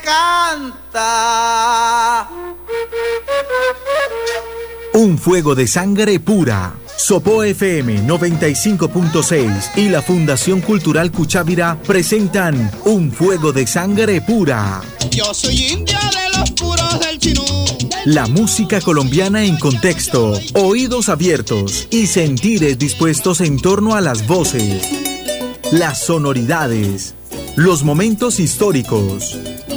canta. Un fuego de sangre pura. Sopo FM 95.6 y la Fundación Cultural Cuchávira presentan Un fuego de sangre pura. Yo soy india de los puros del chinú. La música colombiana en contexto, oídos abiertos y sentires dispuestos en torno a las voces, las sonoridades, los momentos históricos,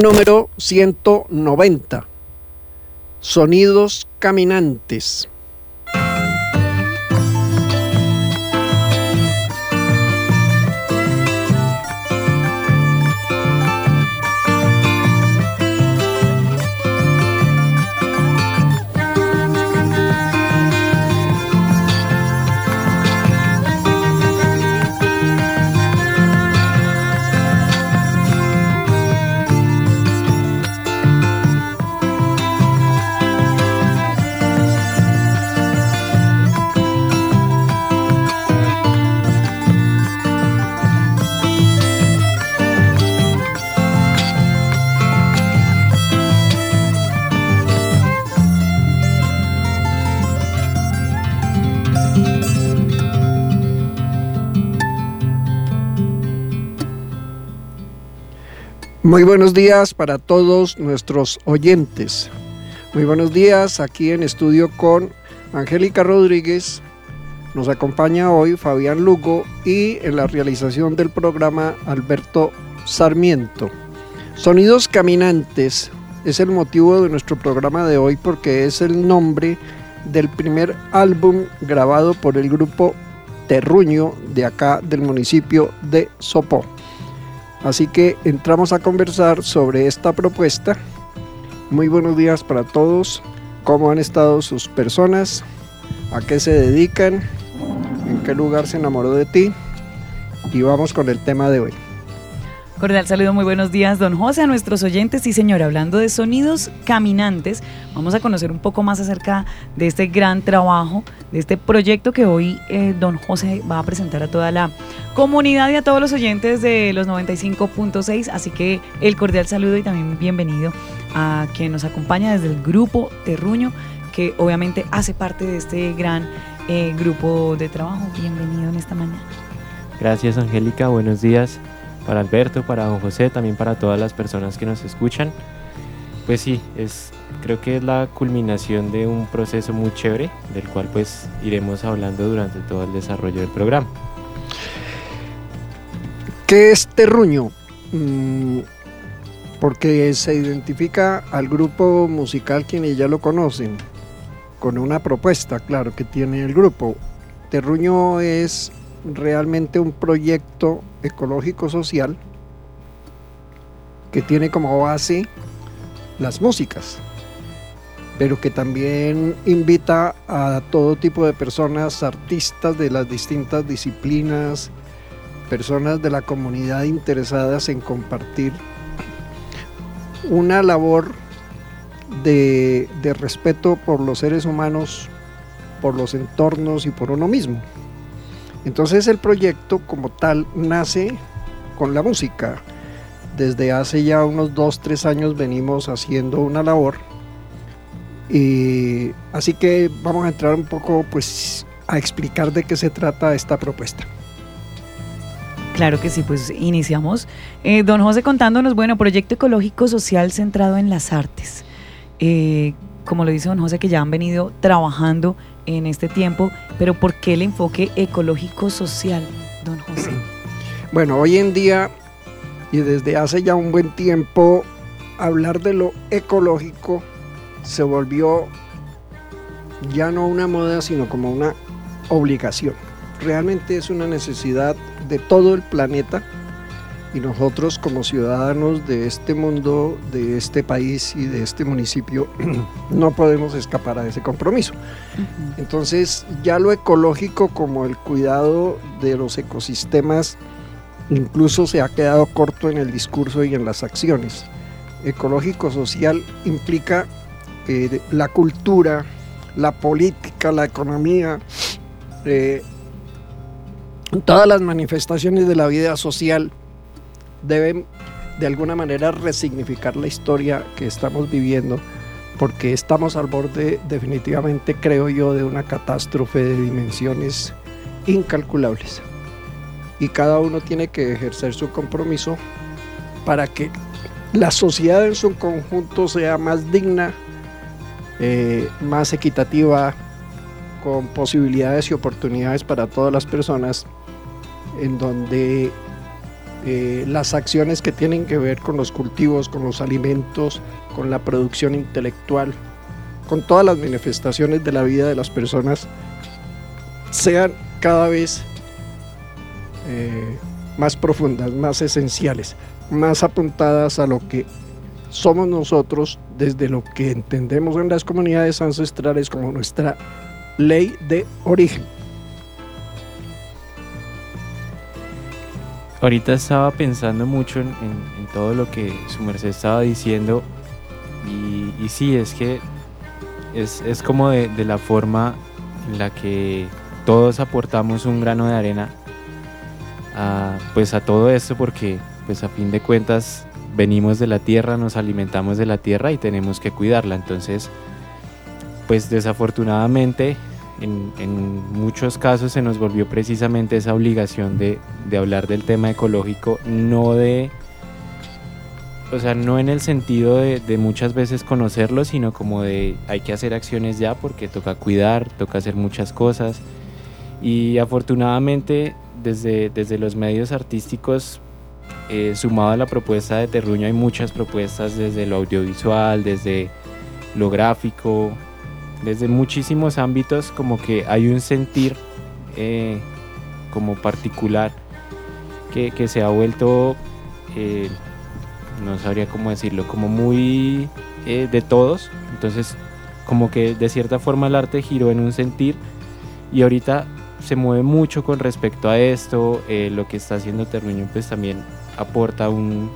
Número 190. Sonidos caminantes. Muy buenos días para todos nuestros oyentes. Muy buenos días aquí en estudio con Angélica Rodríguez. Nos acompaña hoy Fabián Lugo y en la realización del programa Alberto Sarmiento. Sonidos Caminantes es el motivo de nuestro programa de hoy porque es el nombre del primer álbum grabado por el grupo Terruño de acá del municipio de Sopó. Así que entramos a conversar sobre esta propuesta. Muy buenos días para todos. ¿Cómo han estado sus personas? ¿A qué se dedican? ¿En qué lugar se enamoró de ti? Y vamos con el tema de hoy. Cordial saludo, muy buenos días, don José, a nuestros oyentes. y señor, hablando de sonidos caminantes, vamos a conocer un poco más acerca de este gran trabajo, de este proyecto que hoy eh, don José va a presentar a toda la comunidad y a todos los oyentes de los 95.6. Así que el cordial saludo y también bienvenido a quien nos acompaña desde el grupo Terruño, que obviamente hace parte de este gran eh, grupo de trabajo. Bienvenido en esta mañana. Gracias, Angélica. Buenos días para Alberto, para don José, también para todas las personas que nos escuchan. Pues sí, es, creo que es la culminación de un proceso muy chévere, del cual pues iremos hablando durante todo el desarrollo del programa. ¿Qué es Terruño? Mm, porque se identifica al grupo musical quienes ya lo conocen, con una propuesta, claro, que tiene el grupo. Terruño es realmente un proyecto ecológico social que tiene como base las músicas, pero que también invita a todo tipo de personas, artistas de las distintas disciplinas, personas de la comunidad interesadas en compartir una labor de, de respeto por los seres humanos, por los entornos y por uno mismo. Entonces el proyecto como tal nace con la música. Desde hace ya unos dos, tres años venimos haciendo una labor. Y así que vamos a entrar un poco pues a explicar de qué se trata esta propuesta. Claro que sí, pues iniciamos. Eh, don José contándonos, bueno, proyecto ecológico social centrado en las artes. Eh, como lo dice don José, que ya han venido trabajando en este tiempo, pero ¿por qué el enfoque ecológico social, don José? Bueno, hoy en día y desde hace ya un buen tiempo, hablar de lo ecológico se volvió ya no una moda, sino como una obligación. realmente es una necesidad de todo el planeta y nosotros como ciudadanos de este mundo, de este país y de este municipio no podemos escapar a ese compromiso. Entonces ya lo ecológico como el cuidado de los ecosistemas incluso se ha quedado corto en el discurso y en las acciones. Ecológico social implica eh, la cultura, la política, la economía, eh, todas las manifestaciones de la vida social deben de alguna manera resignificar la historia que estamos viviendo porque estamos al borde definitivamente, creo yo, de una catástrofe de dimensiones incalculables. Y cada uno tiene que ejercer su compromiso para que la sociedad en su conjunto sea más digna, eh, más equitativa, con posibilidades y oportunidades para todas las personas, en donde eh, las acciones que tienen que ver con los cultivos, con los alimentos, con la producción intelectual, con todas las manifestaciones de la vida de las personas, sean cada vez eh, más profundas, más esenciales, más apuntadas a lo que somos nosotros desde lo que entendemos en las comunidades ancestrales como nuestra ley de origen. Ahorita estaba pensando mucho en, todo lo que su merced estaba diciendo y, y sí, es que es, es como de, de la forma en la que todos aportamos un grano de arena a, pues a todo esto porque pues a fin de cuentas venimos de la tierra, nos alimentamos de la tierra y tenemos que cuidarla. Entonces, pues desafortunadamente en, en muchos casos se nos volvió precisamente esa obligación de, de hablar del tema ecológico, no de, o sea, no en el sentido de, de muchas veces conocerlo, sino como de hay que hacer acciones ya porque toca cuidar, toca hacer muchas cosas. Y afortunadamente desde, desde los medios artísticos, eh, sumado a la propuesta de Terruño, hay muchas propuestas desde lo audiovisual, desde lo gráfico, desde muchísimos ámbitos, como que hay un sentir eh, como particular que, que se ha vuelto, eh, no sabría cómo decirlo, como muy eh, de todos. Entonces, como que de cierta forma el arte giró en un sentir y ahorita se mueve mucho con respecto a esto. eh, lo que está haciendo Terruño pues también aporta un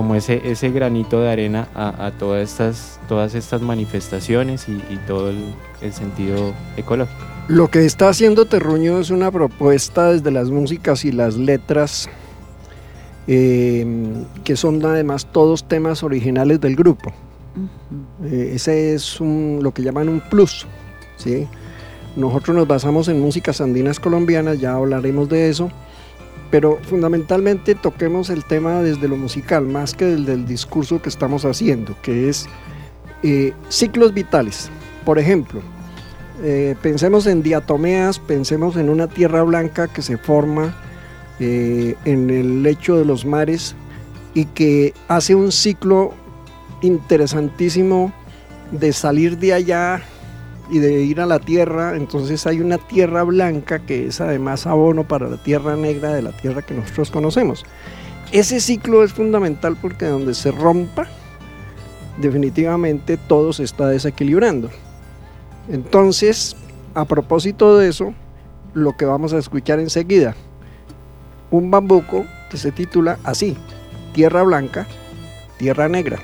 como ese, ese granito de arena a, a todas, estas, todas estas manifestaciones y, y todo el, el sentido ecológico. Lo que está haciendo Terruño es una propuesta desde las músicas y las letras, eh, que son además todos temas originales del grupo. Eh, ese es un- lo que llaman un plus. ¿sí? Nosotros nos basamos en músicas andinas colombianas, ya hablaremos de eso, pero fundamentalmente toquemos el tema desde lo musical, más que desde el discurso que estamos haciendo, que es eh, ciclos vitales. Por ejemplo, eh, pensemos en diatomeas, pensemos en una tierra blanca que se forma eh, en el lecho de los mares y que hace un ciclo interesantísimo de salir de allá y de ir a la tierra. Entonces hay una tierra blanca que es además abono para la tierra negra de la tierra que nosotros conocemos. Ese ciclo es fundamental porque donde se rompa, definitivamente todo se está desequilibrando. Entonces, a propósito de eso, lo que vamos a escuchar enseguida, un bambuco que se titula así, Tierra Blanca, Tierra Negra.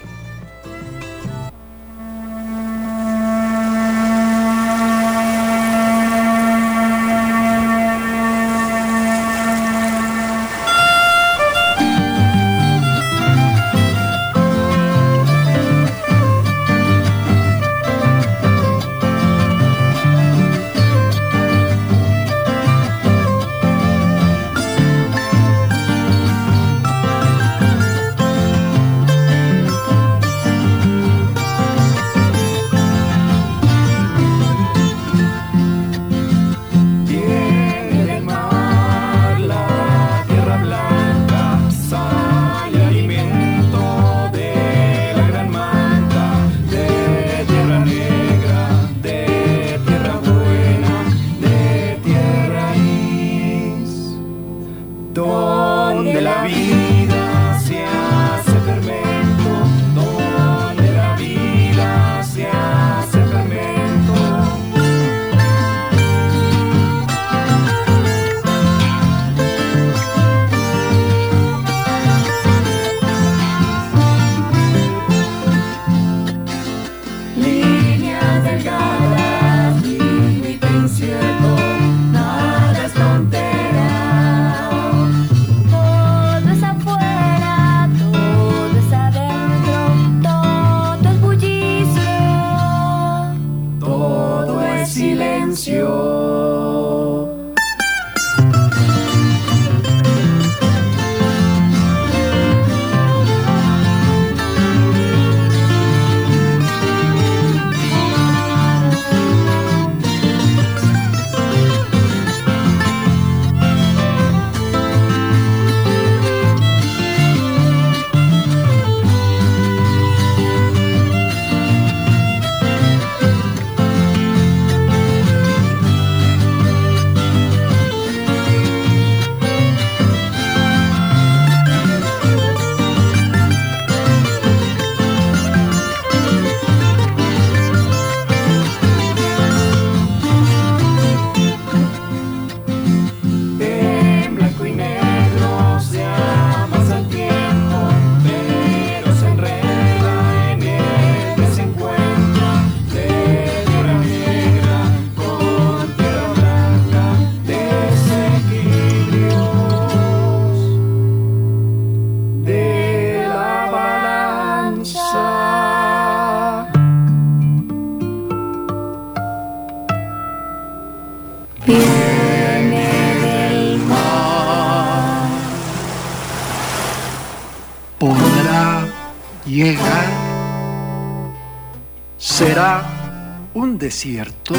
Desierto.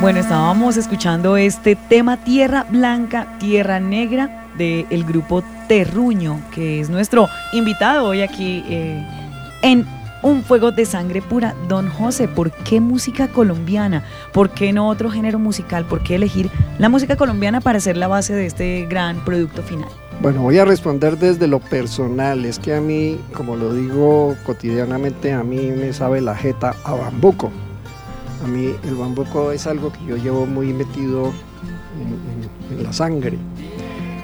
Bueno, estábamos escuchando este tema Tierra Blanca, Tierra Negra del grupo Terruño, que es nuestro invitado hoy aquí eh, en Un Fuego de Sangre Pura. Don José, ¿por qué música colombiana? ¿Por qué no otro género musical? ¿Por qué elegir la música colombiana para ser la base de este gran producto final? Bueno, voy a responder desde lo personal. Es que a mí, como lo digo cotidianamente, a mí me sabe la jeta a bambuco. A mí el bambuco es algo que yo llevo muy metido en, la sangre.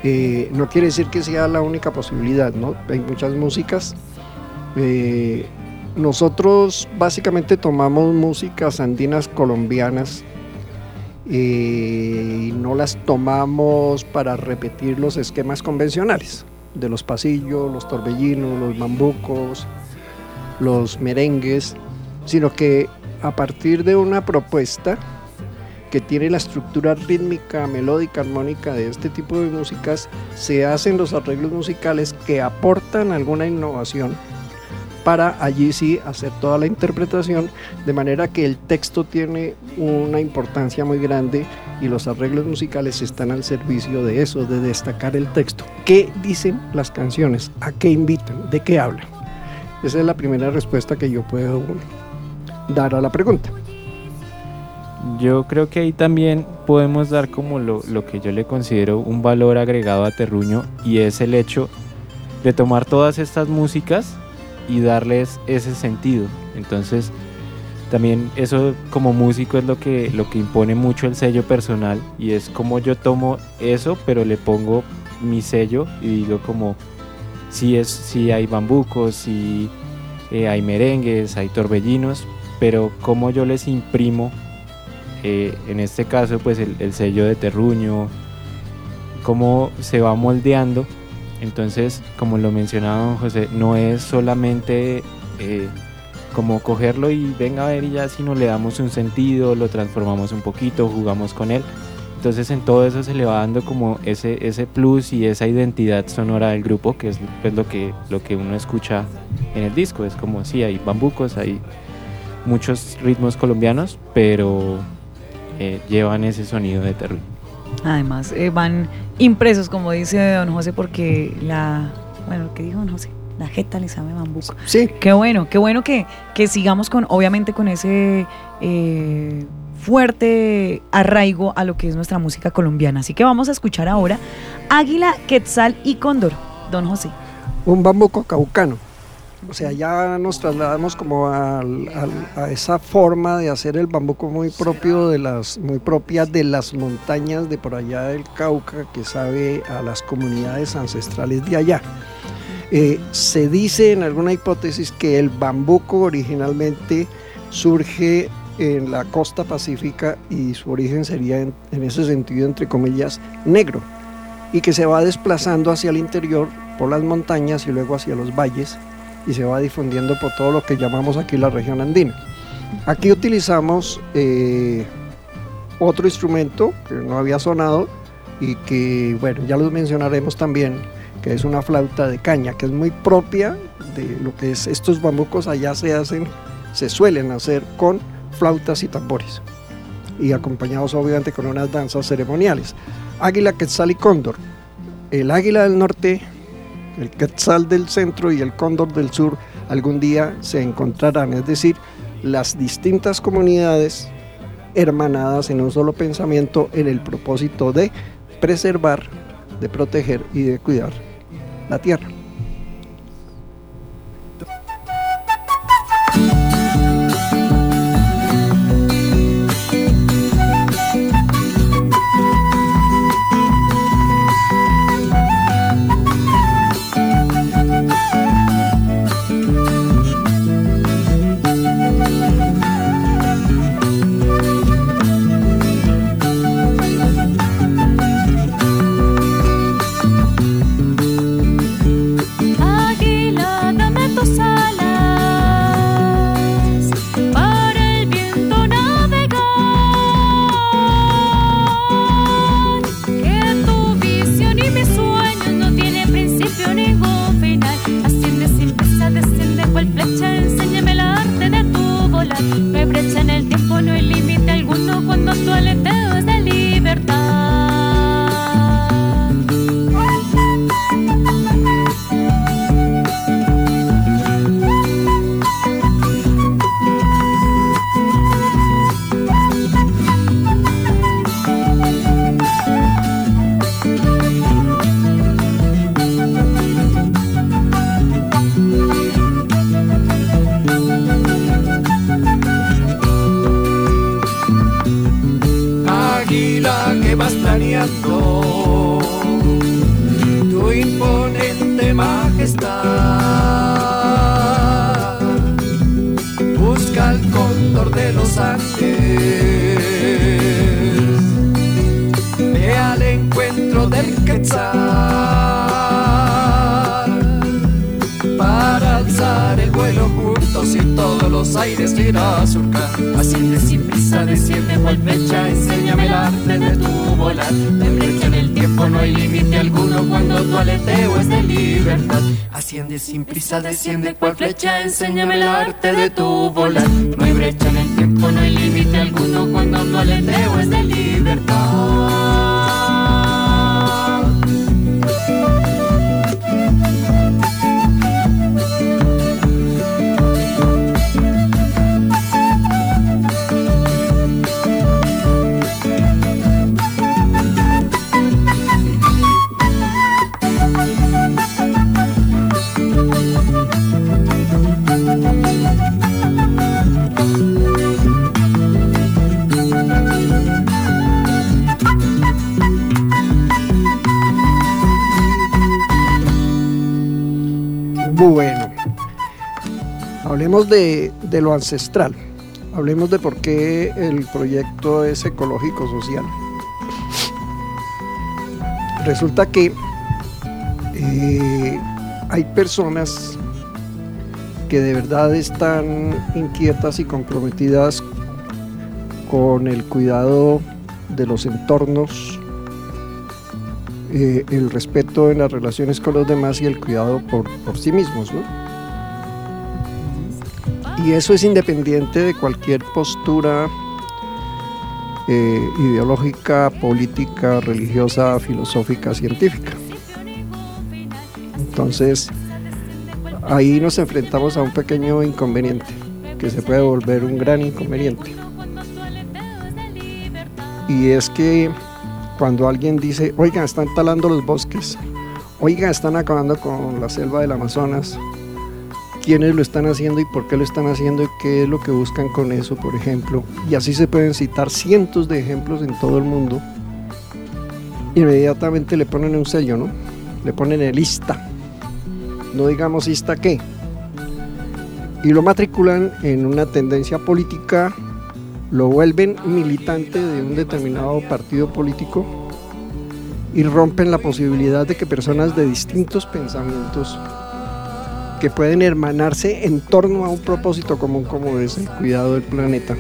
Eh, no quiere decir que sea la única posibilidad, ¿no? Hay muchas músicas. Eh, nosotros básicamente tomamos músicas andinas colombianas eh, y no las tomamos para repetir los esquemas convencionales de los pasillos, los torbellinos, los bambucos, los merengues, sino que a partir de una propuesta que tiene la estructura rítmica, melódica, armónica de este tipo de músicas, se hacen los arreglos musicales que aportan alguna innovación para allí sí hacer toda la interpretación, de manera que el texto tiene una importancia muy grande y los arreglos musicales están al servicio de eso, de destacar el texto. ¿Qué dicen las canciones? ¿A qué invitan? ¿De qué hablan? Esa es la primera respuesta que yo puedo dar a la pregunta. Yo creo que ahí también podemos dar como lo, lo que yo le considero un valor agregado a Terruño y es el hecho de tomar todas estas músicas y darles ese sentido. Entonces, también eso como músico es lo que, lo que impone mucho el sello personal y es como yo tomo eso, pero le pongo mi sello y digo como si es si hay bambucos, si eh, hay merengues, hay torbellinos, pero como yo les imprimo eh, en este caso pues el, el sello de terruño, cómo se va moldeando. Entonces, como lo mencionaba don José, no es solamente eh, como cogerlo y venga a ver y ya, sino le damos un sentido, lo transformamos un poquito, jugamos con él. Entonces en todo eso se le va dando como ese, ese plus y esa identidad sonora del grupo, que es pues, lo, que, lo que uno escucha en el disco. Es como, sí, hay bambucos, hay muchos ritmos colombianos, pero eh, llevan ese sonido de terror. Además, eh, van impresos, como dice don José, porque la. Bueno, ¿qué dijo don José? La jeta le sabe bambuco. Sí, Qué bueno, qué bueno que, que sigamos con, obviamente, con ese eh, fuerte arraigo a lo que es nuestra música colombiana. Así que vamos a escuchar ahora Águila, Quetzal y Cóndor, don José. un bambuco caucano. O sea, ya nos trasladamos como a esa forma de hacer el bambuco muy propio de las, muy propia de las montañas de por allá del Cauca, que sabe a las comunidades ancestrales de allá. Eh, se dice en alguna hipótesis que el bambuco originalmente surge en la costa pacífica y su origen sería en, en ese sentido, entre comillas, negro, y que se va desplazando hacia el interior por las montañas y luego hacia los valles y se va difundiendo por todo lo que llamamos aquí la región andina. Aquí utilizamos eh, otro instrumento que no había sonado y que, bueno, ya los mencionaremos también, que es una flauta de caña, que es muy propia de lo que es estos bambucos allá se hacen, se suelen hacer con flautas y tambores y acompañados obviamente con unas danzas ceremoniales. Águila, quetzal y cóndor. El águila del norte, el quetzal del centro y el cóndor del sur algún día se encontrarán, es decir, las distintas comunidades hermanadas en un solo pensamiento en el propósito de preservar, de proteger y de cuidar la tierra. Bueno, hablemos de, de lo ancestral, hablemos de por qué el proyecto es ecológico social. Resulta que eh, hay personas que de verdad están inquietas y comprometidas con el cuidado de los entornos, eh, el respeto en las relaciones con los demás y el cuidado por, por sí mismos. ¿no? Y eso es independiente de cualquier postura eh, ideológica, política, religiosa, filosófica, científica. Entonces, ahí nos enfrentamos a un pequeño inconveniente, que se puede volver un gran inconveniente. Y es que cuando alguien dice, oigan, están talando los bosques, oigan, están acabando con la selva del Amazonas, quiénes lo están haciendo y por qué lo están haciendo y qué es lo que buscan con eso, por ejemplo. Y así se pueden citar cientos de ejemplos en todo el mundo. Inmediatamente le ponen un sello, ¿no? Le ponen el ISTA. No digamos ISTA qué. Y lo matriculan en una tendencia política lo vuelven militante de un determinado partido político y rompen la posibilidad de que personas de distintos pensamientos que pueden hermanarse en torno a un propósito común como es el cuidado del planeta,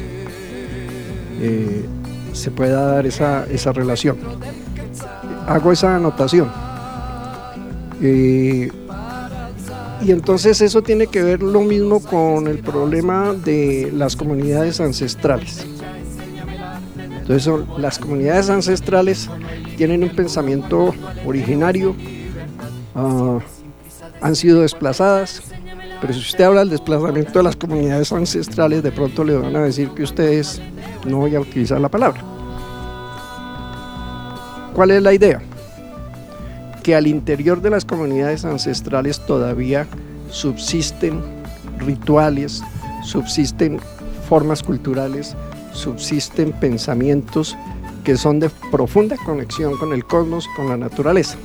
eh, se pueda dar esa, esa relación. Hago esa anotación. Eh, y entonces eso tiene que ver lo mismo con el problema de las comunidades ancestrales. Entonces son, las comunidades ancestrales tienen un pensamiento originario, ah, han sido desplazadas, pero si usted habla del desplazamiento de las comunidades ancestrales, de pronto le van a decir que ustedes no voy a utilizar la palabra. ¿Cuál es la idea? Que al interior de las comunidades ancestrales todavía subsisten rituales, subsisten formas culturales, subsisten pensamientos que son de profunda conexión con el cosmos, con la naturaleza.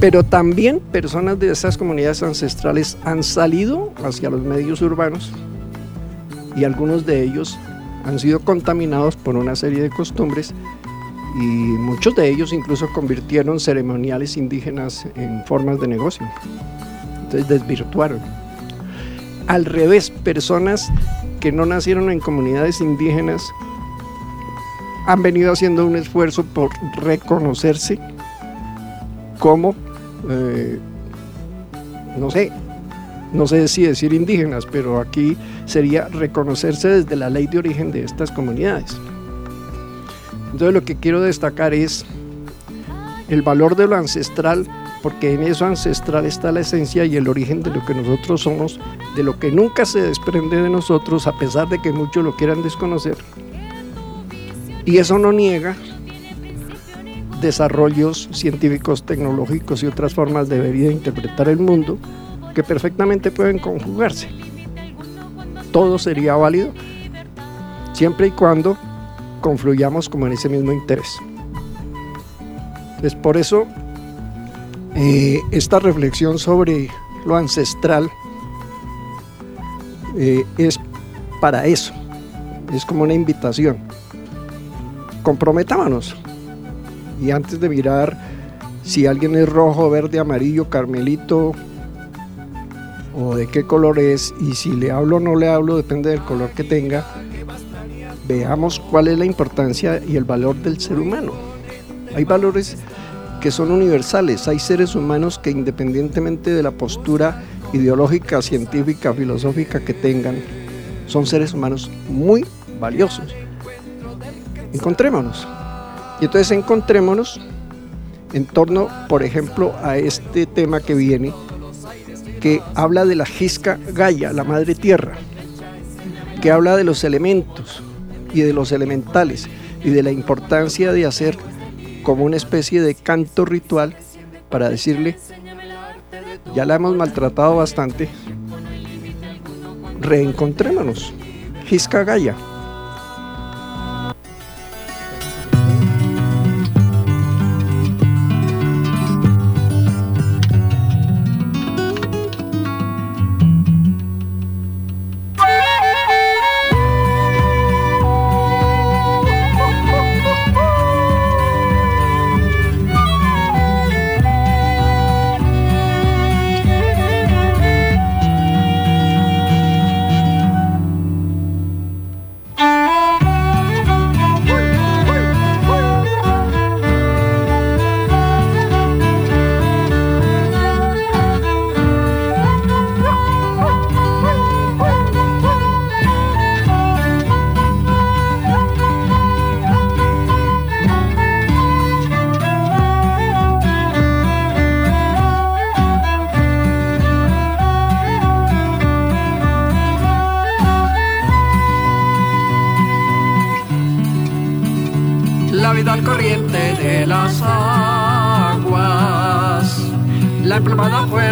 Pero también personas de esas comunidades ancestrales han salido hacia los medios urbanos y algunos de ellos han sido contaminados por una serie de costumbres y muchos de ellos incluso convirtieron ceremoniales indígenas en formas de negocio. Entonces desvirtuaron. Al revés, personas que no nacieron en comunidades indígenas han venido haciendo un esfuerzo por reconocerse como, eh, no sé, no sé si decir indígenas, pero aquí sería reconocerse desde la ley de origen de estas comunidades. Entonces lo que quiero destacar es el valor de lo ancestral, porque en eso ancestral está la esencia y el origen de lo que nosotros somos, de lo que nunca se desprende de nosotros, a pesar de que muchos lo quieran desconocer. Y eso no niega desarrollos científicos, tecnológicos y otras formas de ver y de interpretar el mundo que perfectamente pueden conjugarse. Todo sería válido siempre y cuando confluyamos como en ese mismo interés. Es por eso eh, esta reflexión sobre lo ancestral eh, es para eso, es como una invitación. Comprometámonos y antes de mirar si alguien es rojo, verde, amarillo, carmelito o de qué color es y si le hablo o no le hablo depende del color que tenga, veamos cuál es la importancia y el valor del ser humano. Hay valores que son universales, hay seres humanos que independientemente de la postura ideológica, científica, filosófica que tengan, son seres humanos muy valiosos. Encontrémonos. Y entonces encontrémonos en torno, por ejemplo, a este tema que viene, que habla de la Gisca Gaia, la madre tierra, que habla de los elementos y de los elementales y de la importancia de hacer como una especie de canto ritual para decirle, ya la hemos maltratado bastante, reencontrémonos, Gisca Gaia.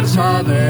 pensar de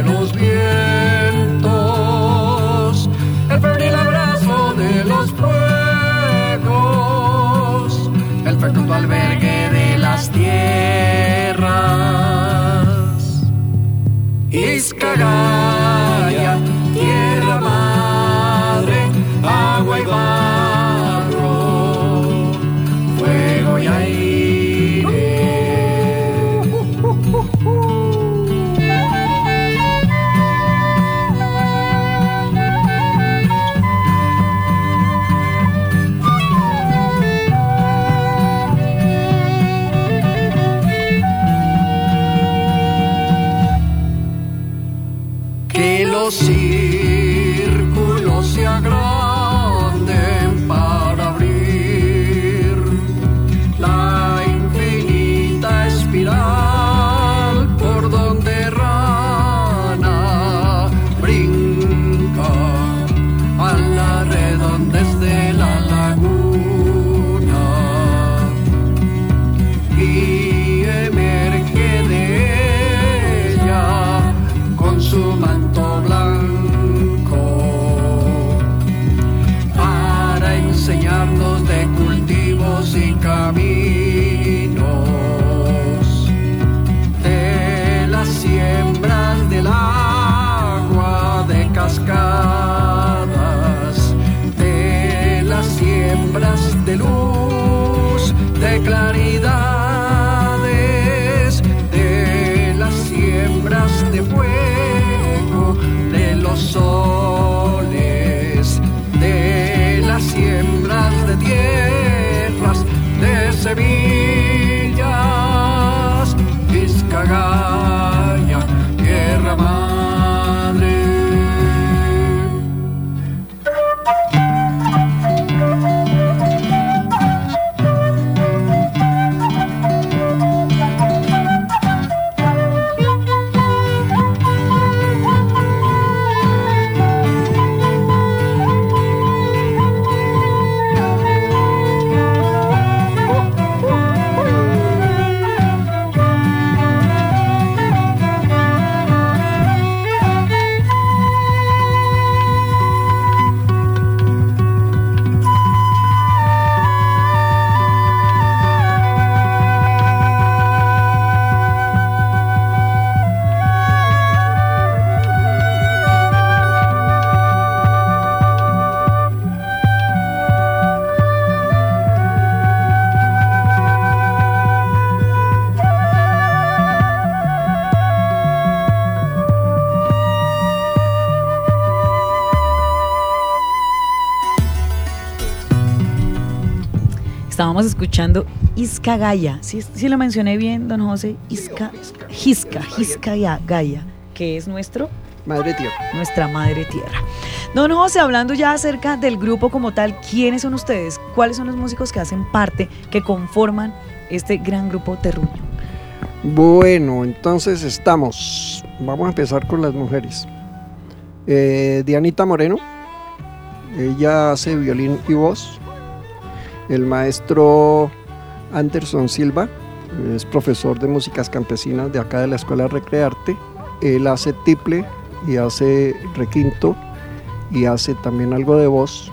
de luz Escuchando Iscagaya. ¿Sí, sí lo mencioné bien, don José? Isca, Gisca, Giscaya, Gaya, que es nuestro, Madre tierra. nuestra madre tierra. Don José, hablando ya acerca del grupo como tal, ¿quiénes son ustedes? ¿Cuáles son los músicos que hacen parte, que conforman este gran grupo Terruño? Bueno, entonces estamos. Vamos a empezar con las mujeres. Eh, Dianita Moreno, ella hace violín y voz. El maestro Anderson Silva es profesor de músicas campesinas de acá de la Escuela Recrearte. Él hace tiple y hace requinto y hace también algo de voz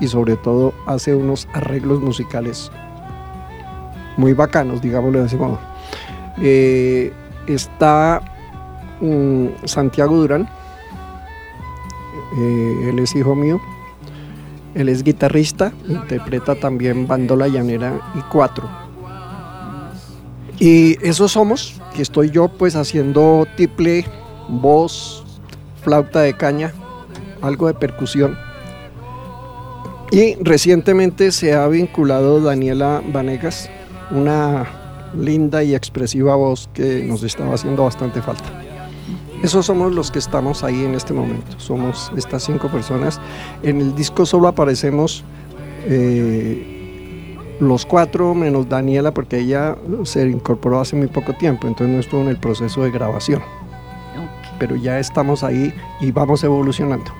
y sobre todo hace unos arreglos musicales muy bacanos, digámoslo de ese modo. Eh, está mm, Santiago Durán, eh, él es hijo mío, él es guitarrista, interpreta también bandola llanera y cuatro. Y esos somos, que estoy yo pues haciendo tiple, voz, flauta de caña, algo de percusión. Y recientemente se ha vinculado Daniela Vanegas, una linda y expresiva voz que nos estaba haciendo bastante falta. Esos somos los que estamos ahí en este momento. Somos estas cinco personas. En el disco solo aparecemos eh, los cuatro menos Daniela porque ella se incorporó hace muy poco tiempo, entonces no estuvo en el proceso de grabación. Pero ya estamos ahí y vamos evolucionando.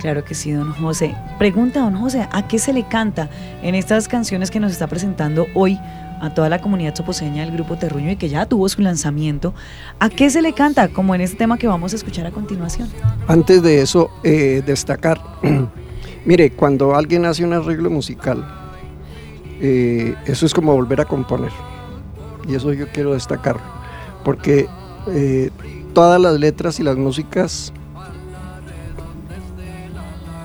Claro que sí, don José. Pregunta, don José, ¿a qué se le canta en estas canciones que nos está presentando hoy a toda la comunidad soposeña del Grupo Terruño y que ya tuvo su lanzamiento? ¿A qué se le canta, como en este tema que vamos a escuchar a continuación? Antes de eso, eh, destacar, mire, cuando alguien hace un arreglo musical, eh, eso es como volver a componer. Y eso yo quiero destacar, porque eh, todas las letras y las músicas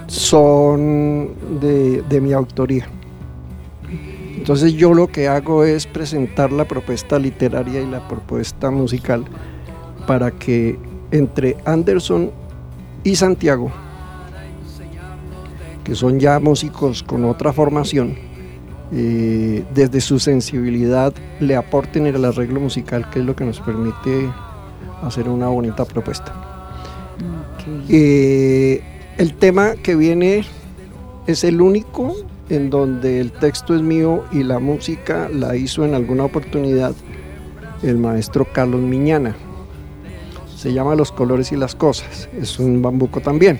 son de, de mi autoría. Entonces yo lo que hago es presentar la propuesta literaria y la propuesta musical para que entre Anderson y Santiago, que son ya músicos con otra formación, eh, desde su sensibilidad le aporten el arreglo musical, que es lo que nos permite hacer una bonita propuesta. Eh, el tema que viene es el único en donde el texto es mío y la música la hizo en alguna oportunidad el maestro Carlos Miñana. Se llama Los colores y las cosas. Es un bambuco también.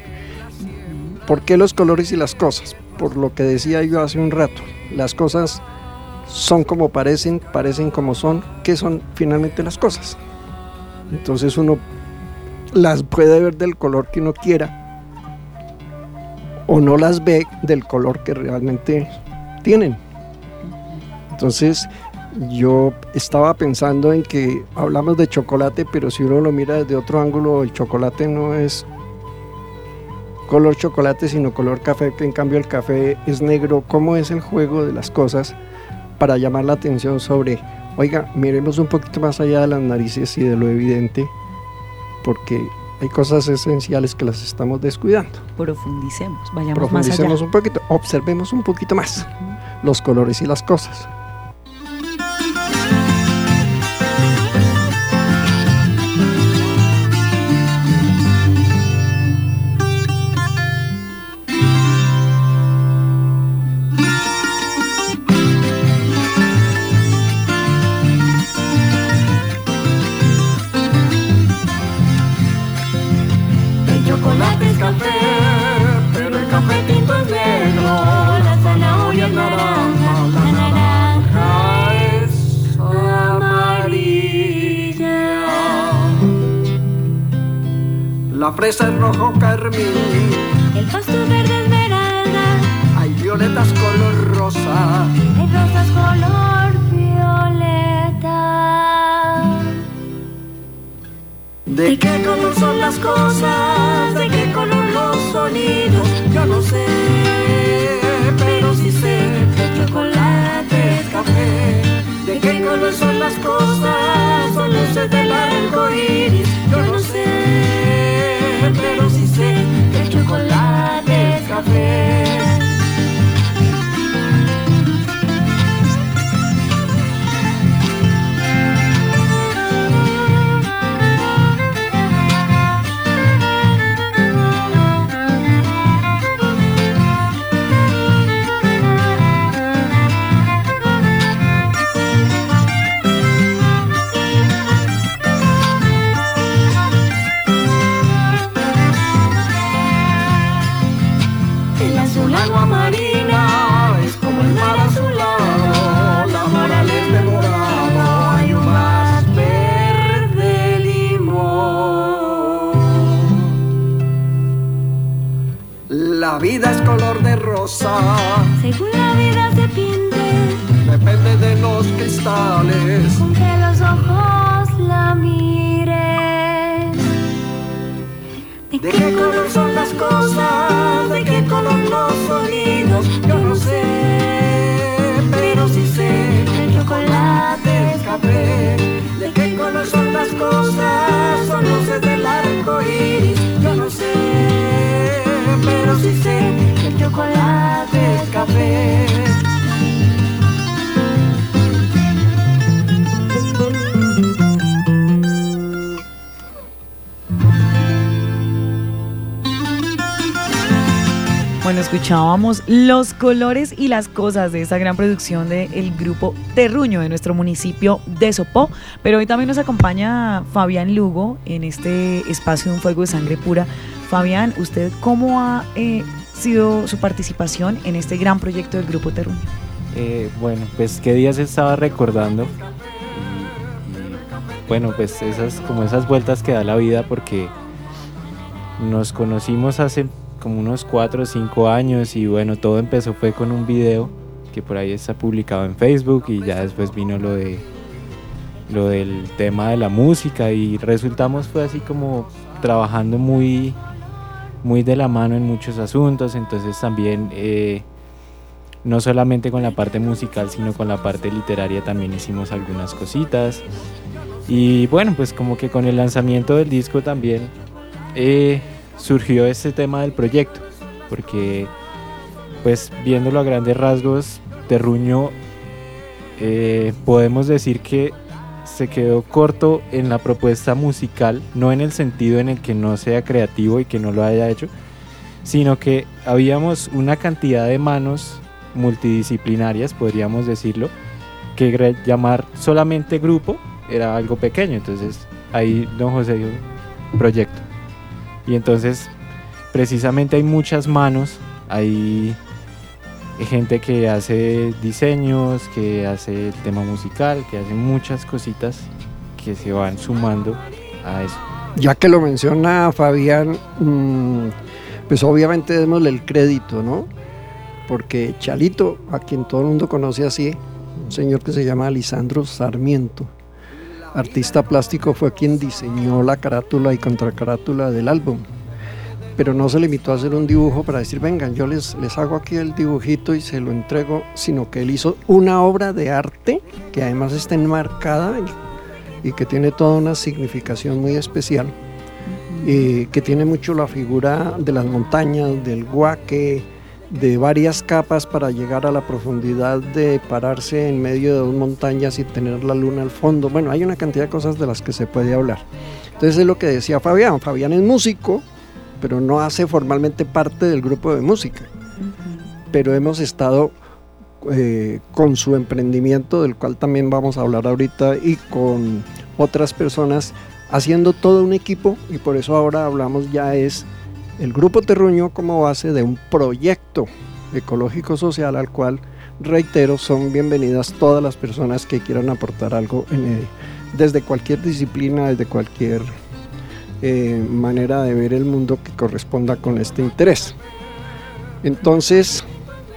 ¿Por qué los colores y las cosas? Por lo que decía yo hace un rato. Las cosas son como parecen, parecen como son. ¿Qué son finalmente las cosas? Entonces uno las puede ver del color que uno quiera o no las ve del color que realmente tienen. Entonces yo estaba pensando en que hablamos de chocolate, pero si uno lo mira desde otro ángulo, el chocolate no es color chocolate, sino color café, que en cambio el café es negro. ¿Cómo es el juego de las cosas para llamar la atención sobre, oiga, miremos un poquito más allá de las narices y de lo evidente, porque hay cosas esenciales que las estamos descuidando. Profundicemos, vayamos Profundicemos más allá. un poquito, observemos un poquito más los colores y las cosas. Fresa es rojo carmín, El pasto verde esmeralda, hay violetas color rosa. hay rosas color violeta. ¿De qué color son las cosas? ¿De qué color los sonidos? Yo no sé, pero sí sé que el chocolate es café. ¿De qué color son las cosas? Son luces del arco iris. Yo no sé, pero sí sé que el chocolate es café. Vida es color de rosa, Según la vida se pinte, depende de los cristales. con que los ojos la miren. ¿De ¿De qué color son las cosas? ¿De qué color los sonidos? Yo no sé, pero sí sé el chocolate es café. ¿De qué color son las cosas? Son luces del arco iris. Escuchábamos los colores y las cosas de esta gran producción del grupo Terruño de nuestro municipio de Sopó. Pero hoy también nos acompaña Fabián Lugo en este espacio de un fuego de sangre pura. Fabián, ¿usted cómo ha eh, sido su participación en este gran proyecto del grupo Terruño? Eh, bueno, pues qué días estaba recordando. Bueno, pues esas como esas vueltas que da la vida porque nos conocimos hace como unos 4 o 5 años y bueno, todo empezó fue con un video que por ahí está publicado en Facebook y ya después vino lo de lo del tema de la música y resultamos fue así como trabajando muy muy de la mano en muchos asuntos, entonces también eh, no solamente con la parte musical, sino con la parte literaria también hicimos algunas cositas. Y bueno, pues como que con el lanzamiento del disco también eh, surgió este tema del proyecto, porque pues viéndolo a grandes rasgos, Terruño, eh, podemos decir que se quedó corto en la propuesta musical, no en el sentido en el que no sea creativo y que no lo haya hecho, sino que habíamos una cantidad de manos multidisciplinarias, podríamos decirlo, que llamar solamente grupo era algo pequeño, entonces ahí don José dio proyecto. Y entonces precisamente hay muchas manos, hay gente que hace diseños, que hace el tema musical, que hace muchas cositas que se van sumando a eso. Ya que lo menciona Fabián, mm, pues obviamente démosle el crédito, ¿no? Porque Chalito, a quien todo el mundo conoce así, un señor que se llama Lisandro Sarmiento, artista plástico, fue quien diseñó la carátula y contracarátula del álbum. Pero no se limitó a hacer un dibujo para decir, vengan, yo les, les hago aquí el dibujito y se lo entrego, sino que él hizo una obra de arte que además está enmarcada y, que tiene toda una significación muy especial, y que tiene mucho la figura de las montañas, del guaque, de varias capas para llegar a la profundidad de pararse en medio de dos montañas y tener la luna al fondo. Bueno, hay una cantidad de cosas de las que se puede hablar. Entonces es lo que decía Fabián. Fabián es músico, pero no hace formalmente parte del grupo de música. Pero hemos estado eh, con su emprendimiento, del cual también vamos a hablar ahorita, y con otras personas, haciendo todo un equipo, y por eso ahora hablamos ya es el Grupo Terruño como base de un proyecto ecológico social al cual, reitero, son bienvenidas todas las personas que quieran aportar algo en desde cualquier disciplina, desde cualquier eh, manera de ver el mundo que corresponda con este interés. Entonces,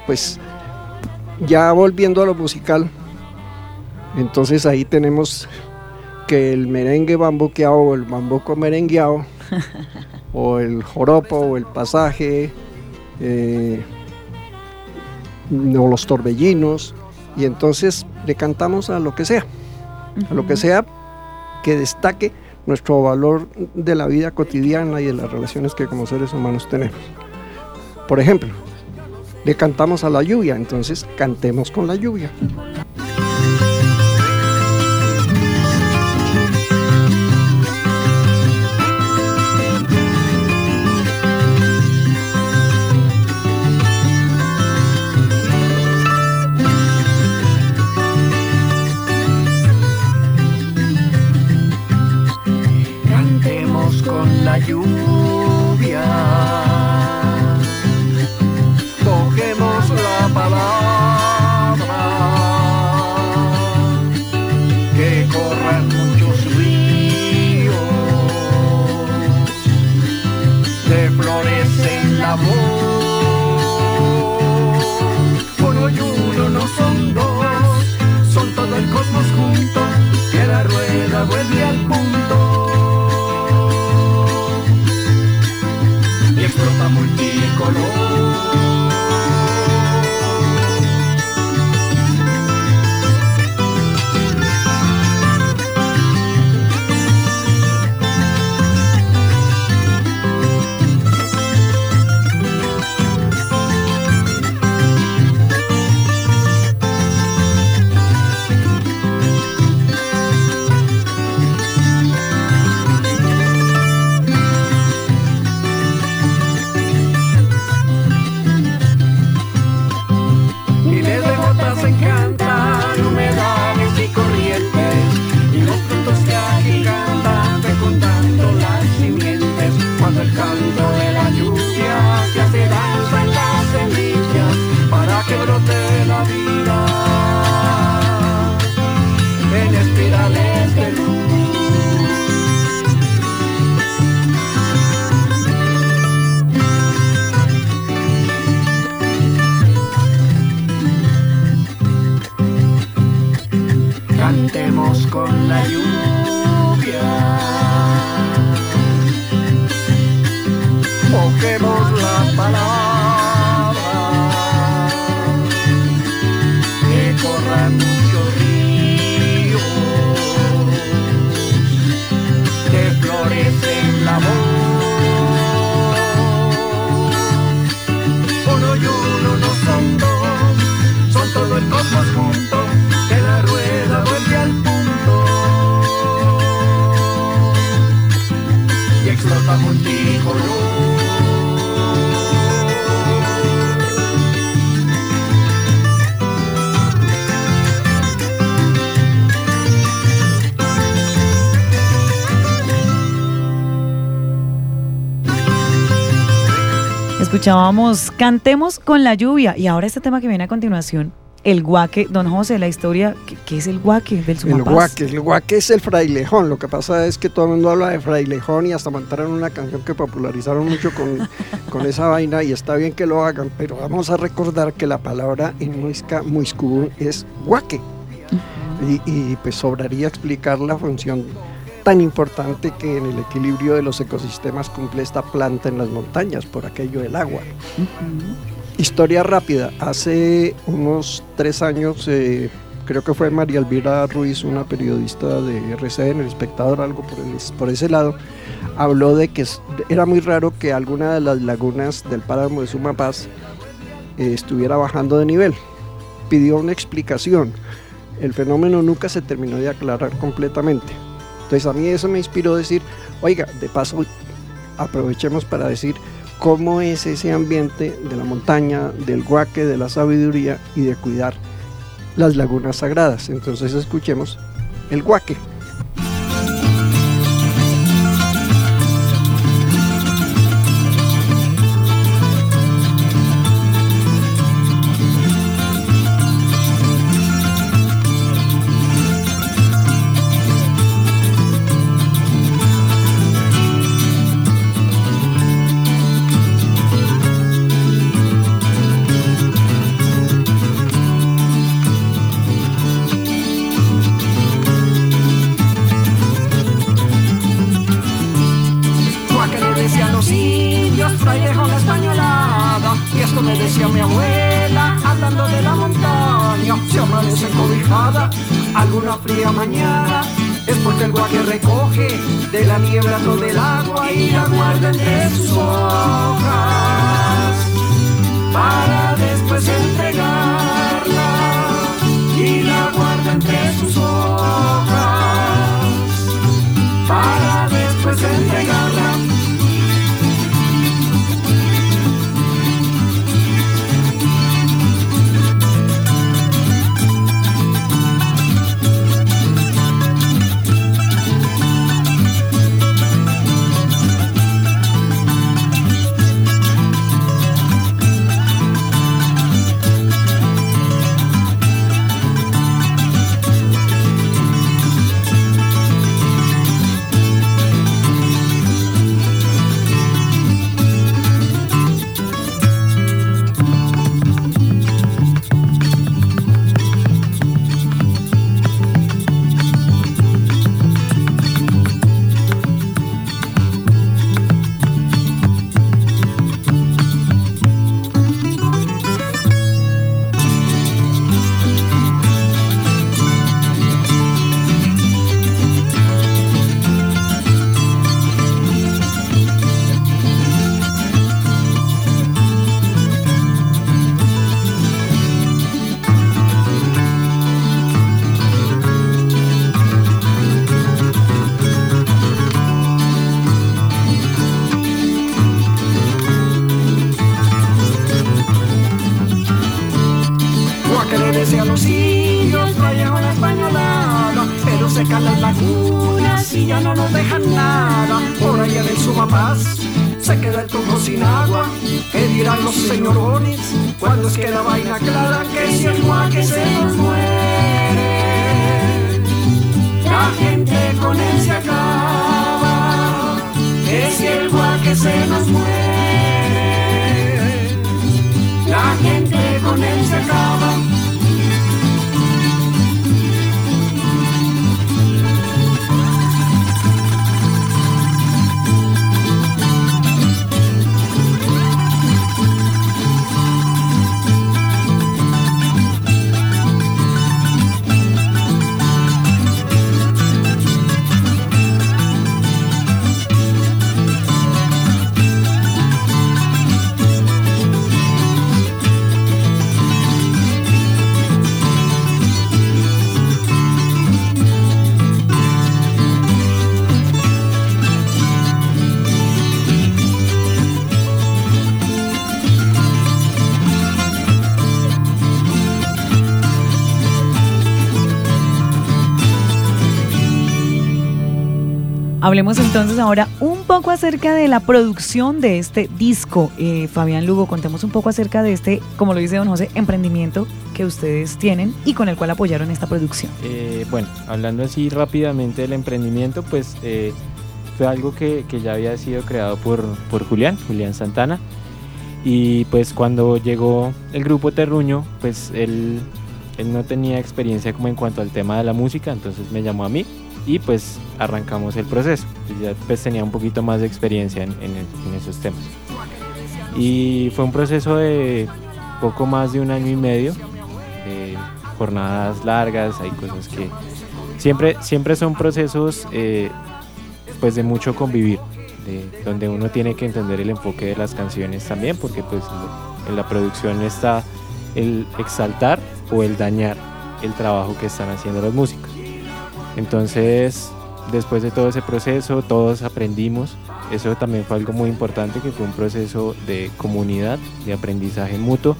pues ya volviendo a lo musical, entonces ahí tenemos que el merengue bambuqueado o el bambuco merengueado, o el joropo o el pasaje, eh, o los torbellinos, y entonces le cantamos a lo que sea, a lo que sea que destaque nuestro valor de la vida cotidiana y de las relaciones que como seres humanos tenemos. Por ejemplo, le cantamos a la lluvia, entonces cantemos con la lluvia. Escuchábamos Cantemos con la lluvia y ahora este tema que viene a continuación, el guaque. Don José, la historia, ¿qué, qué es el guaque del El Sumapaz? guaque, el guaque es el frailejón. Lo que pasa es que todo el mundo habla de frailejón y hasta montaron una canción que popularizaron mucho con, con esa vaina y está bien que lo hagan, pero vamos a recordar que la palabra en muisca, muiscú es guaque. Y, y, pues sobraría explicar la función tan importante que en el equilibrio de los ecosistemas cumple esta planta en las montañas por aquello del agua. Historia rápida. Hace unos tres años, eh, creo que fue María Elvira Ruiz, una periodista de RCN, el espectador, algo por, el- por ese lado, habló de que era muy raro que alguna de las lagunas del páramo de Sumapaz eh, estuviera bajando de nivel. Pidió una explicación. El fenómeno nunca se terminó de aclarar completamente. Entonces a mí eso me inspiró a decir, oiga, de paso aprovechemos para decir cómo es ese ambiente de la montaña, del guaque, de la sabiduría y de cuidar las lagunas sagradas. Entonces escuchemos el guaque. Hablemos entonces ahora un poco acerca de la producción de este disco. Eh, Fabián Lugo, contemos un poco acerca de este, como lo dice don José, emprendimiento que ustedes tienen y con el cual apoyaron esta producción. Eh, bueno, hablando así rápidamente del emprendimiento, pues eh, fue algo que, ya había sido creado por, por Julián, Julián Santana. Y pues cuando llegó el grupo Terruño, pues él, él no tenía experiencia como en cuanto al tema de la música, entonces me llamó a mí y pues arrancamos el proceso. Yo ya pues tenía un poquito más de experiencia en, esos temas. Y fue un proceso de poco más de un año y medio, jornadas largas, hay cosas que siempre, siempre son procesos eh, pues de mucho convivir, de, donde uno tiene que entender el enfoque de las canciones también, porque pues en la producción está el exaltar o el dañar el trabajo que están haciendo los músicos. Entonces, después de todo ese proceso, todos aprendimos. Eso también fue algo muy importante, que fue un proceso de comunidad, de aprendizaje mutuo.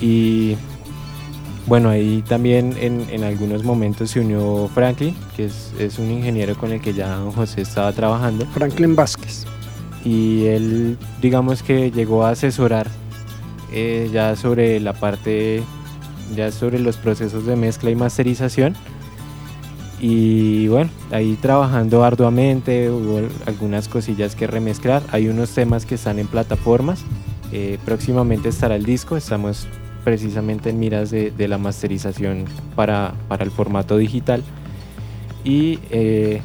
Y bueno, ahí también en, en algunos momentos se unió Franklin, que es, es un ingeniero con el que ya José estaba trabajando. Franklin Vázquez. Y él, digamos que llegó a asesorar eh, ya sobre la parte, ya sobre los procesos de mezcla y masterización. Y bueno, ahí trabajando arduamente, hubo algunas cosillas que remezclar. Hay unos temas que están en plataformas. eh, próximamente estará el disco. Estamos precisamente en miras de, la masterización para, para el formato digital. Y eh,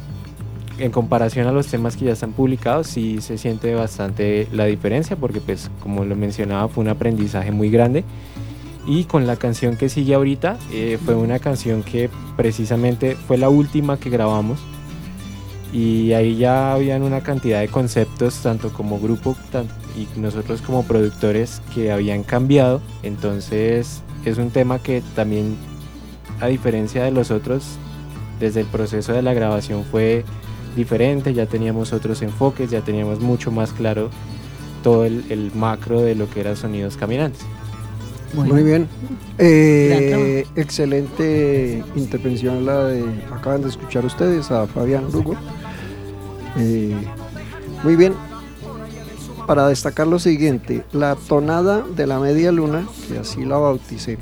en comparación a los temas que ya están publicados, sí se siente bastante la diferencia, porque pues como lo mencionaba, fue un aprendizaje muy grande. Y con la canción que sigue ahorita, eh, fue una canción que precisamente fue la última que grabamos. Y ahí ya habían una cantidad de conceptos, tanto como grupo y nosotros como productores, que habían cambiado. Entonces es un tema que también, a diferencia de los otros, desde el proceso de la grabación fue diferente, ya teníamos otros enfoques, ya teníamos mucho más claro todo el, macro de lo que era Sonidos Caminantes. Bueno, Muy bien. Eh, excelente intervención la de, acaban de escuchar ustedes a Fabián Lugo. Eh, muy bien. Para destacar lo siguiente, la tonada de la media luna, que así la bauticé,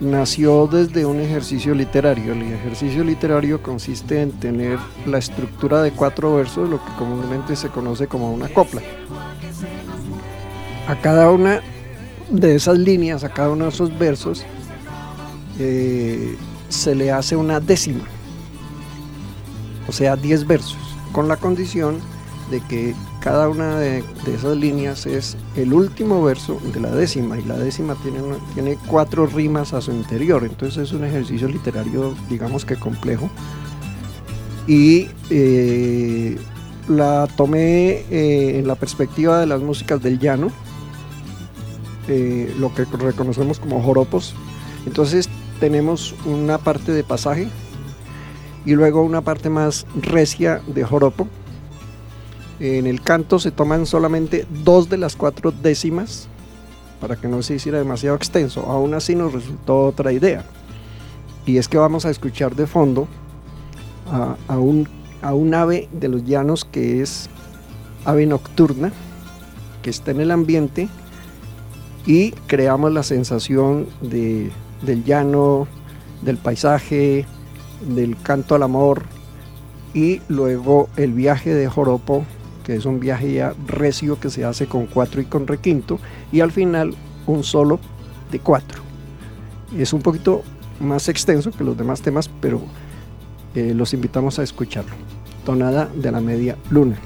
nació desde un ejercicio literario. El ejercicio literario consiste en tener la estructura de cuatro versos, lo que comúnmente se conoce como una copla. A cada una de esas líneas, a cada uno de esos versos, eh, se le hace una décima, o sea, 10 versos, con la condición de que cada una de, esas líneas es el último verso de la décima, y la décima tiene, tiene cuatro rimas a su interior, entonces es un ejercicio literario, digamos que complejo, y eh, la tomé eh, en la perspectiva de las músicas del llano, eh, lo que reconocemos como joropos. Entonces tenemos una parte de pasaje y luego una parte más recia de joropo. En el canto se toman solamente dos de las cuatro décimas para que no se hiciera demasiado extenso. Aún así nos resultó otra idea. Y es que vamos a escuchar de fondo a, un, a un ave de los llanos que es ave nocturna, que está en el ambiente y creamos la sensación de, del llano, del paisaje, del canto al amor y luego el viaje de Joropo, que es un viaje ya recio que se hace con cuatro y con requinto y al final un solo de cuatro. Es un poquito más extenso que los demás temas, pero eh, los invitamos a escucharlo. Tonada de la media luna.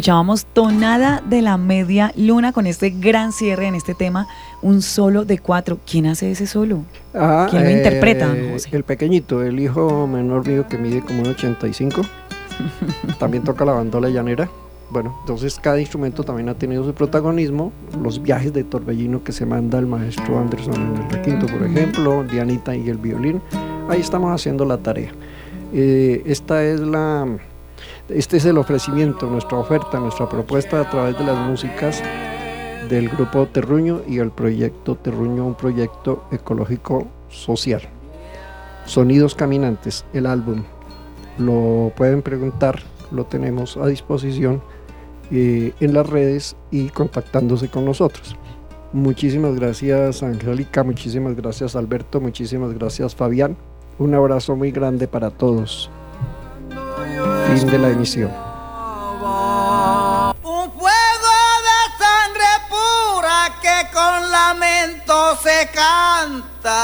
Escuchábamos Tonada de la Media Luna con este gran cierre en este tema, un solo de cuatro. ¿Quién hace ese solo? Ah, ¿Quién lo interpreta, eh, José? El pequeñito, el hijo menor mío que mide como un 85. también toca la bandola llanera. Bueno, entonces cada instrumento también ha tenido su protagonismo. Los viajes de torbellino que se manda el maestro Anderson en el requinto, por ejemplo, Dianita y el violín. Ahí estamos haciendo la tarea. Eh, esta es la, este es el ofrecimiento, nuestra oferta, nuestra propuesta a través de las músicas del grupo Terruño y el proyecto Terruño, un proyecto ecológico social. Sonidos Caminantes, el álbum. Lo pueden preguntar, lo tenemos a disposición eh, en las redes y contactándose con nosotros. Muchísimas gracias Angélica, muchísimas gracias Alberto, muchísimas gracias Fabián. Un abrazo muy grande para todos. Fin de la emisión. Un fuego de sangre pura que con lamento se canta.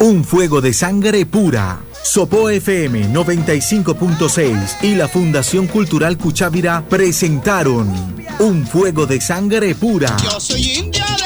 Un fuego de sangre pura. Sopo FM 95.6 y la Fundación Cultural Cuchávira presentaron Un fuego de sangre pura. Yo soy india de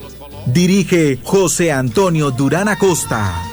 Dirige José Antonio Durán Acosta.